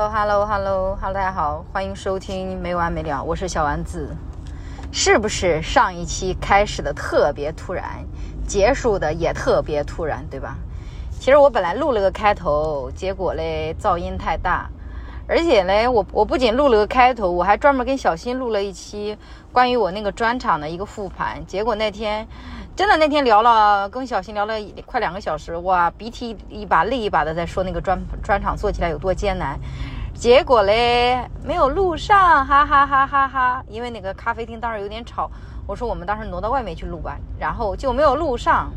Hello，Hello，Hello，大家好，欢迎收听没完没了，我是小丸子。是不是上一期开始的特别突然，结束的也特别突然，对吧？其实我本来录了个开头，结果嘞噪音太大，而且嘞我我不仅录了个开头，我还专门跟小新录了一期关于我那个专场的一个复盘。结果那天真的那天聊了，跟小新聊了快两个小时，哇，鼻涕一把泪一把的在说那个专专场做起来有多艰难。结果嘞，没有录上，哈哈哈哈哈！因为那个咖啡厅当时有点吵，我说我们当时挪到外面去录吧，然后就没有录上。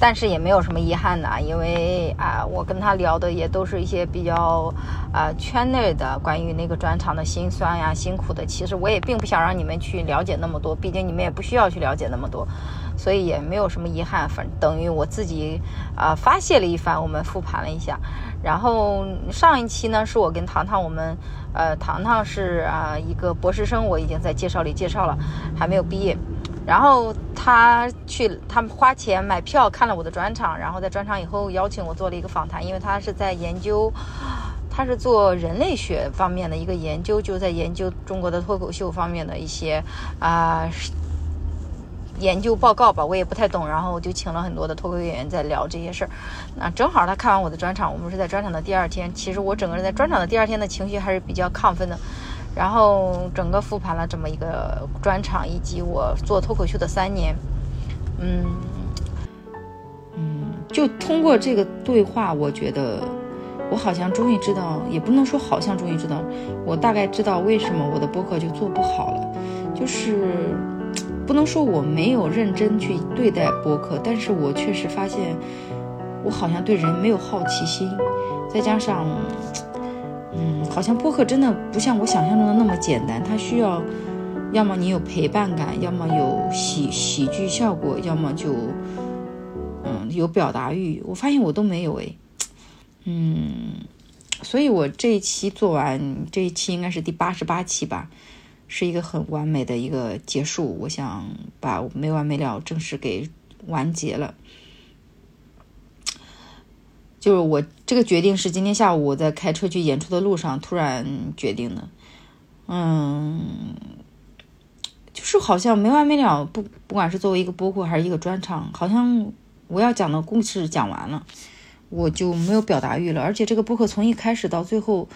但是也没有什么遗憾的，因为啊，我跟他聊的也都是一些比较啊圈内的关于那个专场的辛酸呀、辛苦的。其实我也并不想让你们去了解那么多，毕竟你们也不需要去了解那么多，所以也没有什么遗憾。反等于我自己啊发泄了一番，我们复盘了一下。然后上一期呢，是我跟糖糖，我们呃糖糖是啊一个博士生，我已经在介绍里介绍了，还没有毕业。然后他去，他们花钱买票看了我的专场，然后在专场以后邀请我做了一个访谈，因为他是在研究，他是做人类学方面的一个研究，就在研究中国的脱口秀方面的一些啊研究报告吧，我也不太懂，然后我就请了很多的脱口秀演员在聊这些事儿。那正好他看完我的专场，我们是在专场的第二天，其实我整个人在专场的第二天的情绪还是比较亢奋的。然后整个复盘了这么一个专场，以及我做脱口秀的三年，嗯嗯，就通过这个对话，我觉得我好像终于知道，也不能说好像终于知道，我大概知道为什么我的播客就做不好了，就是不能说我没有认真去对待播客，但是我确实发现我好像对人没有好奇心，再加上。嗯，好像播客真的不像我想象中的那么简单，它需要，要么你有陪伴感，要么有喜喜剧效果，要么就，嗯，有表达欲。我发现我都没有哎，嗯，所以我这一期做完，这一期应该是第八十八期吧，是一个很完美的一个结束。我想把没完没了正式给完结了。就是我这个决定是今天下午我在开车去演出的路上突然决定的，嗯，就是好像没完没了，不不管是作为一个播客还是一个专场，好像我要讲的故事讲完了，我就没有表达欲了。而且这个播客从一开始到最后，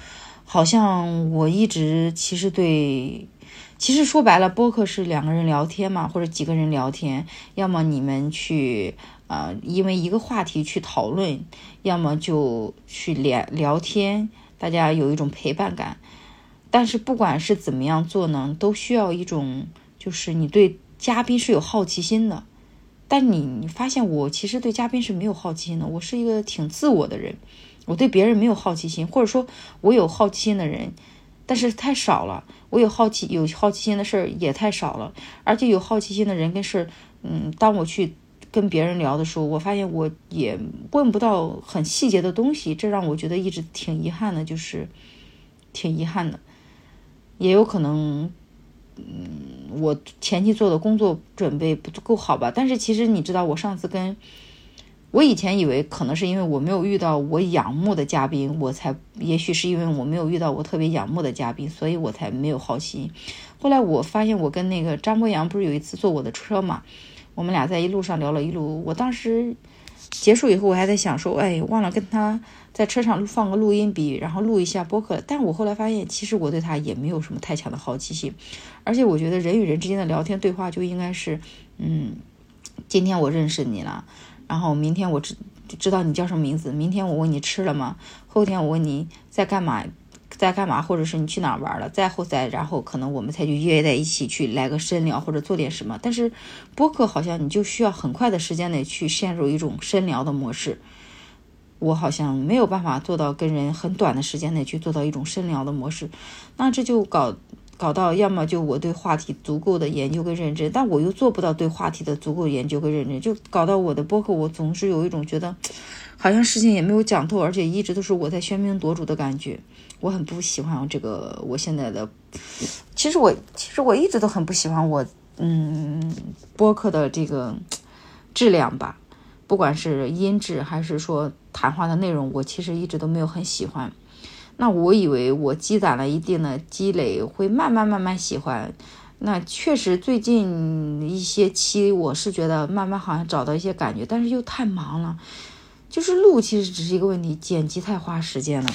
好像我一直其实对，其实说白了，播客是两个人聊天嘛，或者几个人聊天，要么你们去。啊，因为一个话题去讨论，要么就去聊聊天，大家有一种陪伴感。但是不管是怎么样做呢，都需要一种，就是你对嘉宾是有好奇心的。但你你发现我其实对嘉宾是没有好奇心的，我是一个挺自我的人，我对别人没有好奇心，或者说我有好奇心的人，但是太少了。我有好奇有好奇心的事儿也太少了，而且有好奇心的人跟事儿，嗯，当我去。跟别人聊的时候，我发现我也问不到很细节的东西，这让我觉得一直挺遗憾的，就是挺遗憾的。也有可能，嗯，我前期做的工作准备不够好吧。但是其实你知道，我上次跟我以前以为可能是因为我没有遇到我仰慕的嘉宾，我才也许是因为我没有遇到我特别仰慕的嘉宾，所以我才没有好奇。后来我发现，我跟那个张博洋不是有一次坐我的车嘛？我们俩在一路上聊了一路，我当时结束以后，我还在想说，哎，忘了跟他在车上放个录音笔，然后录一下播客。但我后来发现，其实我对他也没有什么太强的好奇心，而且我觉得人与人之间的聊天对话就应该是，嗯，今天我认识你了，然后明天我知知道你叫什么名字，明天我问你吃了吗？后天我问你在干嘛？在干嘛，或者是你去哪儿玩了？再后再，然后可能我们才去约在一起去来个深聊，或者做点什么。但是播客好像你就需要很快的时间内去陷入一种深聊的模式。我好像没有办法做到跟人很短的时间内去做到一种深聊的模式。那这就搞搞到，要么就我对话题足够的研究跟认真，但我又做不到对话题的足够研究跟认真，就搞到我的播客，我总是有一种觉得好像事情也没有讲透，而且一直都是我在喧宾夺主的感觉。我很不喜欢这个，我现在的，其实我其实我一直都很不喜欢我，嗯，播客的这个质量吧，不管是音质还是说谈话的内容，我其实一直都没有很喜欢。那我以为我积攒了一定的积累，会慢慢慢慢喜欢。那确实最近一些期，我是觉得慢慢好像找到一些感觉，但是又太忙了。就是录其实只是一个问题，剪辑太花时间了，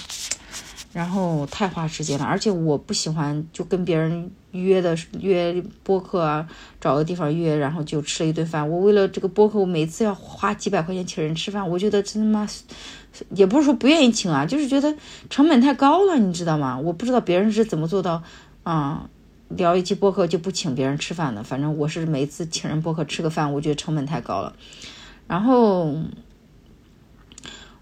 然后太花时间了，而且我不喜欢就跟别人约的约播客啊，找个地方约，然后就吃了一顿饭。我为了这个播客，我每次要花几百块钱请人吃饭，我觉得真他妈，也不是说不愿意请啊，就是觉得成本太高了，你知道吗？我不知道别人是怎么做到啊。聊一期播客就不请别人吃饭的，反正我是每次请人播客吃个饭，我觉得成本太高了。然后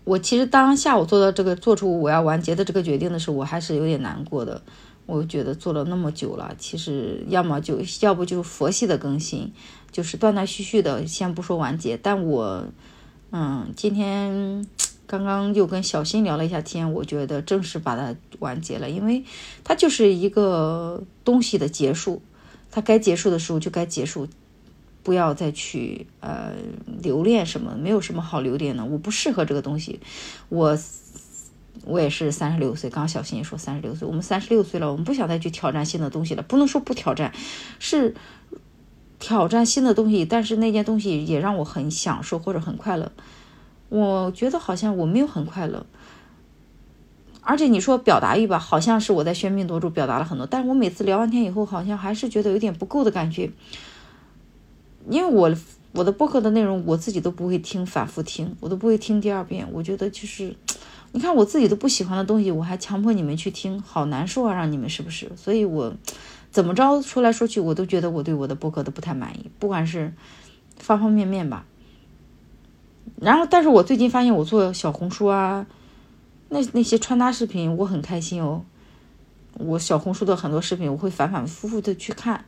我其实当下午做到这个做出我要完结的这个决定的时候，我还是有点难过的。我觉得做了那么久了，其实要么就要不就佛系的更新，就是断断续续的，先不说完结。但我嗯，今天。刚刚又跟小新聊了一下天，我觉得正式把它完结了，因为它就是一个东西的结束，它该结束的时候就该结束，不要再去呃留恋什么，没有什么好留恋的。我不适合这个东西，我我也是三十六岁，刚刚小新也说三十六岁，我们三十六岁了，我们不想再去挑战新的东西了，不能说不挑战，是挑战新的东西，但是那件东西也让我很享受或者很快乐。我觉得好像我没有很快乐，而且你说表达欲吧，好像是我在喧宾夺主表达了很多，但是我每次聊完天以后，好像还是觉得有点不够的感觉。因为我我的播客的内容我自己都不会听，反复听，我都不会听第二遍。我觉得就是，你看我自己都不喜欢的东西，我还强迫你们去听，好难受啊！让你们是不是？所以我怎么着说来说去，我都觉得我对我的播客都不太满意，不管是方方面面吧。然后，但是我最近发现，我做小红书啊，那那些穿搭视频，我很开心哦。我小红书的很多视频，我会反反复复的去看。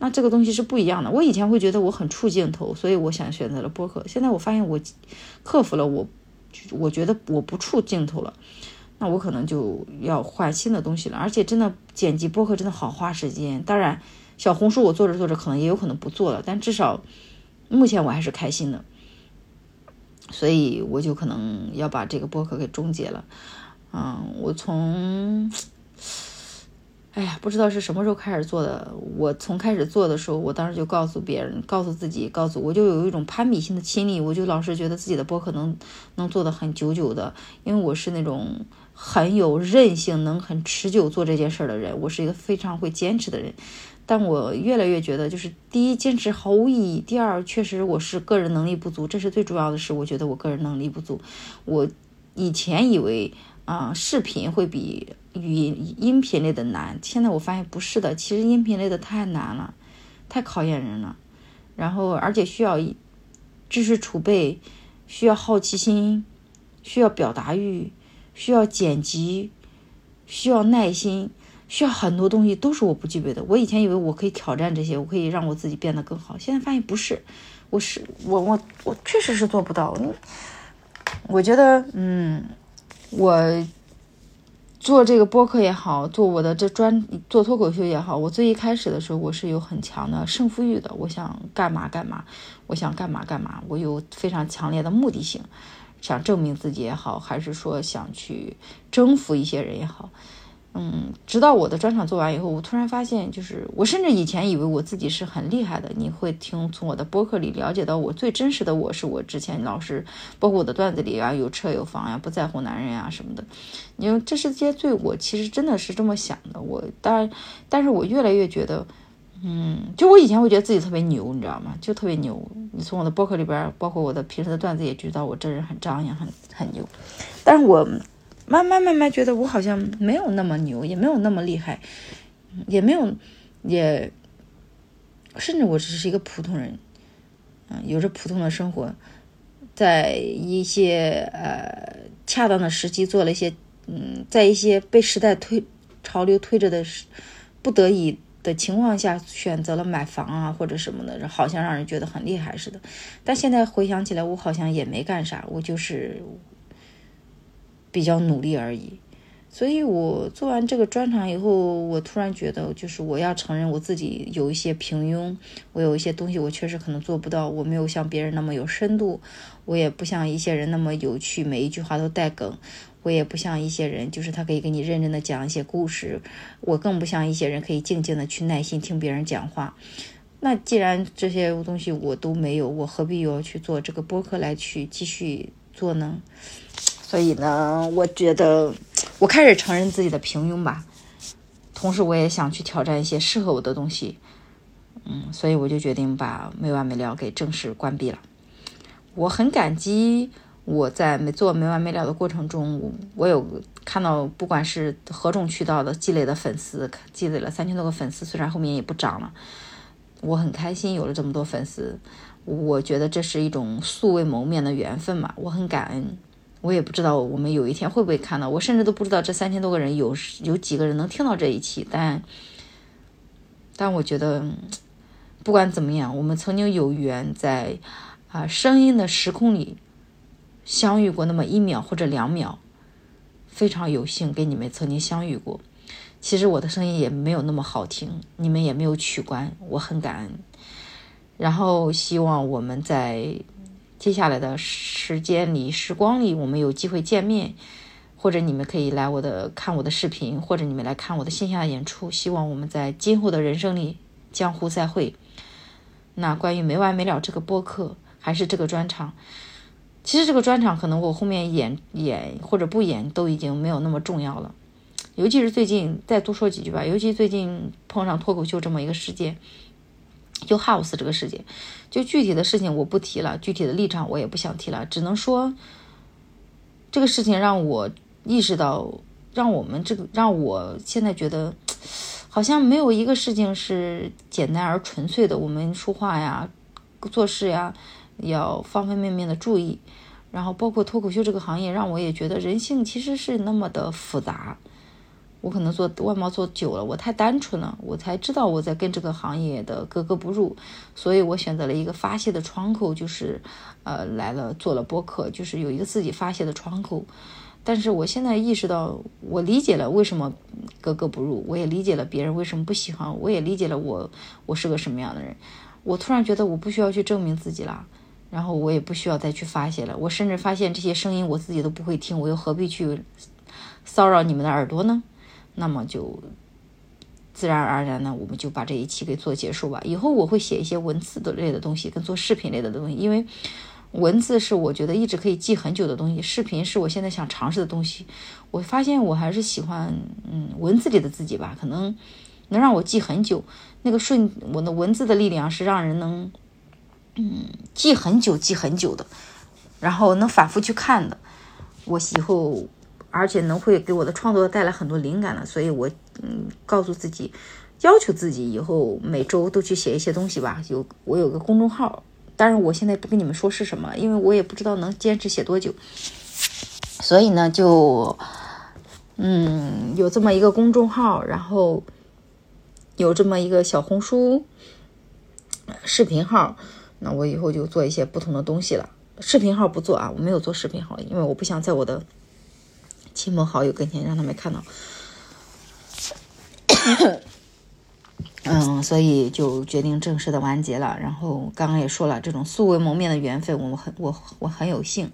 那这个东西是不一样的。我以前会觉得我很怵镜头，所以我想选择了播客。现在我发现我克服了，我我觉得我不怵镜头了。那我可能就要换新的东西了。而且真的剪辑播客真的好花时间。当然，小红书我做着做着可能也有可能不做了，但至少目前我还是开心的。所以我就可能要把这个播客给终结了，嗯，我从，哎呀，不知道是什么时候开始做的。我从开始做的时候，我当时就告诉别人，告诉自己，告诉我就有一种攀比心的心理，我就老是觉得自己的播客能能做的很久久的，因为我是那种很有韧性、能很持久做这件事的人，我是一个非常会坚持的人。但我越来越觉得，就是第一，坚持毫无意义；第二，确实我是个人能力不足，这是最主要的是，我觉得我个人能力不足。我以前以为啊，视频会比语音音频类的难，现在我发现不是的，其实音频类的太难了，太考验人了。然后，而且需要知识储备，需要好奇心，需要表达欲，需要剪辑，需要耐心。需要很多东西都是我不具备的。我以前以为我可以挑战这些，我可以让我自己变得更好。现在发现不是，我是我我我确实是做不到。我觉得，嗯，我做这个播客也好，做我的这专做脱口秀也好，我最一开始的时候我是有很强的胜负欲的。我想干嘛干嘛，我想干嘛干嘛，我有非常强烈的目的性，想证明自己也好，还是说想去征服一些人也好。嗯，直到我的专场做完以后，我突然发现，就是我甚至以前以为我自己是很厉害的。你会听从我的播客里了解到我最真实的我，是我之前老是包括我的段子里啊，有车有房呀，不在乎男人呀什么的。因为这是些最我其实真的是这么想的。我当然，但是我越来越觉得，嗯，就我以前会觉得自己特别牛，你知道吗？就特别牛。你从我的播客里边，包括我的平时的段子也知道，我这人很张扬，很很牛。但是我。慢慢慢慢觉得我好像没有那么牛，也没有那么厉害，也没有，也，甚至我只是一个普通人，嗯，有着普通的生活，在一些呃恰当的时机做了一些，嗯，在一些被时代推潮流推着的不得已的情况下选择了买房啊或者什么的，好像让人觉得很厉害似的。但现在回想起来，我好像也没干啥，我就是。比较努力而已，所以我做完这个专场以后，我突然觉得，就是我要承认我自己有一些平庸，我有一些东西我确实可能做不到，我没有像别人那么有深度，我也不像一些人那么有趣，每一句话都带梗，我也不像一些人，就是他可以给你认真的讲一些故事，我更不像一些人可以静静的去耐心听别人讲话。那既然这些东西我都没有，我何必要去做这个播客来去继续做呢？所以呢，我觉得我开始承认自己的平庸吧，同时我也想去挑战一些适合我的东西。嗯，所以我就决定把没完没了给正式关闭了。我很感激我在没做没完没了的过程中，我有看到不管是何种渠道的积累的粉丝，积累了三千多个粉丝，虽然后面也不涨了。我很开心有了这么多粉丝，我觉得这是一种素未谋面的缘分嘛，我很感恩。我也不知道我们有一天会不会看到，我甚至都不知道这三千多个人有有几个人能听到这一期，但但我觉得不管怎么样，我们曾经有缘在啊声音的时空里相遇过那么一秒或者两秒，非常有幸跟你们曾经相遇过。其实我的声音也没有那么好听，你们也没有取关，我很感恩。然后希望我们在接下来的时间里、时光里，我们有机会见面，或者你们可以来我的看我的视频，或者你们来看我的线下演出。希望我们在今后的人生里江湖再会。那关于没完没了这个播客，还是这个专场，其实这个专场可能我后面演演或者不演都已经没有那么重要了。尤其是最近，再多说几句吧。尤其最近碰上脱口秀这么一个事件，就 House 这个事件，就具体的事情我不提了，具体的立场我也不想提了，只能说这个事情让我意识到，让我们这个让我现在觉得，好像没有一个事情是简单而纯粹的。我们说话呀、做事呀，要方方面面的注意。然后包括脱口秀这个行业，让我也觉得人性其实是那么的复杂。我可能做外贸做久了，我太单纯了，我才知道我在跟这个行业的格格不入，所以我选择了一个发泄的窗口，就是呃来了做了播客，就是有一个自己发泄的窗口。但是我现在意识到，我理解了为什么格格不入，我也理解了别人为什么不喜欢我，也理解了我我是个什么样的人。我突然觉得我不需要去证明自己了，然后我也不需要再去发泄了。我甚至发现这些声音我自己都不会听，我又何必去骚扰你们的耳朵呢？那么就自然而然呢，我们就把这一期给做结束吧。以后我会写一些文字的类的东西，跟做视频类的东西，因为文字是我觉得一直可以记很久的东西，视频是我现在想尝试的东西。我发现我还是喜欢嗯文字里的自己吧，可能能让我记很久。那个瞬我的文字的力量是让人能嗯记很久、记很久的，然后能反复去看的。我以后。而且能会给我的创作带来很多灵感了，所以我嗯告诉自己，要求自己以后每周都去写一些东西吧。有我有个公众号，当然我现在不跟你们说是什么，因为我也不知道能坚持写多久。所以呢，就嗯有这么一个公众号，然后有这么一个小红书视频号，那我以后就做一些不同的东西了。视频号不做啊，我没有做视频号，因为我不想在我的。亲朋好友跟前让他们看到，嗯，所以就决定正式的完结了。然后刚刚也说了，这种素未谋面的缘分，我很我我很有幸。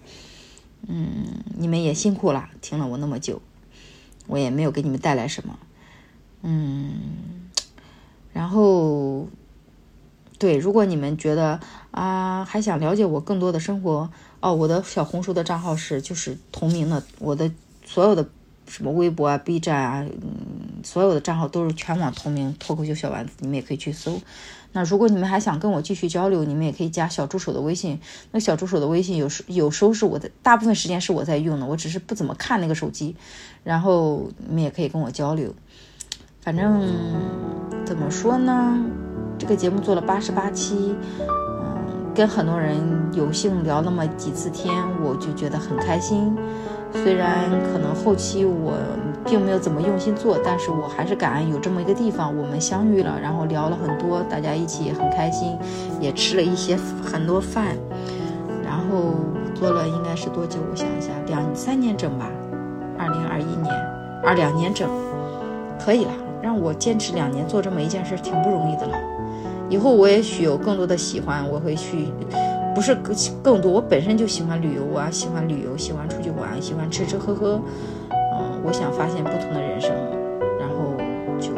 嗯，你们也辛苦了，听了我那么久，我也没有给你们带来什么。嗯，然后对，如果你们觉得啊还想了解我更多的生活，哦，我的小红书的账号是就是同名的，我的。所有的什么微博啊、B 站啊，嗯，所有的账号都是全网同名脱口秀小丸子，你们也可以去搜。那如果你们还想跟我继续交流，你们也可以加小助手的微信。那小助手的微信有时有时候是我的，大部分时间是我在用的，我只是不怎么看那个手机。然后你们也可以跟我交流。反正怎么说呢，这个节目做了八十八期，嗯，跟很多人有幸聊那么几次天，我就觉得很开心。虽然可能后期我并没有怎么用心做，但是我还是感恩有这么一个地方，我们相遇了，然后聊了很多，大家一起很开心，也吃了一些很多饭，然后做了应该是多久？我想一下，两三年整吧，二零二一年，二两年整，可以了，让我坚持两年做这么一件事，挺不容易的了。以后我也许有更多的喜欢，我会去。不是更更多，我本身就喜欢旅游啊，喜欢旅游，喜欢出去玩，喜欢吃吃喝喝。嗯，我想发现不同的人生，然后就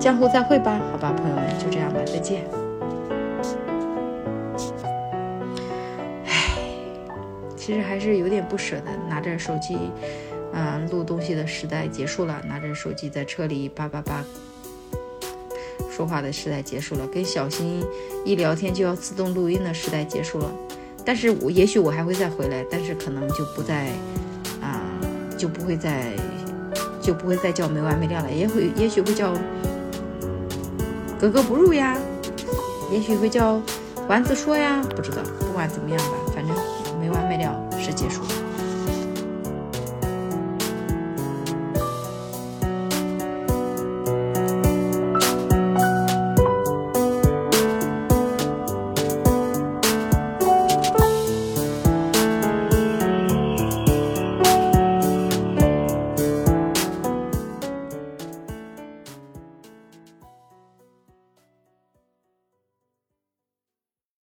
江湖再会吧，好吧，朋友们，就这样吧，再见。唉，其实还是有点不舍得，拿着手机，嗯，录东西的时代结束了，拿着手机在车里叭叭叭。说话的时代结束了，跟小新一聊天就要自动录音的时代结束了。但是我也许我还会再回来，但是可能就不再啊，就不会再就不会再叫没完没了了，也会也许会叫格格不入呀，也许会叫丸子说呀，不知道，不管怎么样吧，反正没完没了是结束了。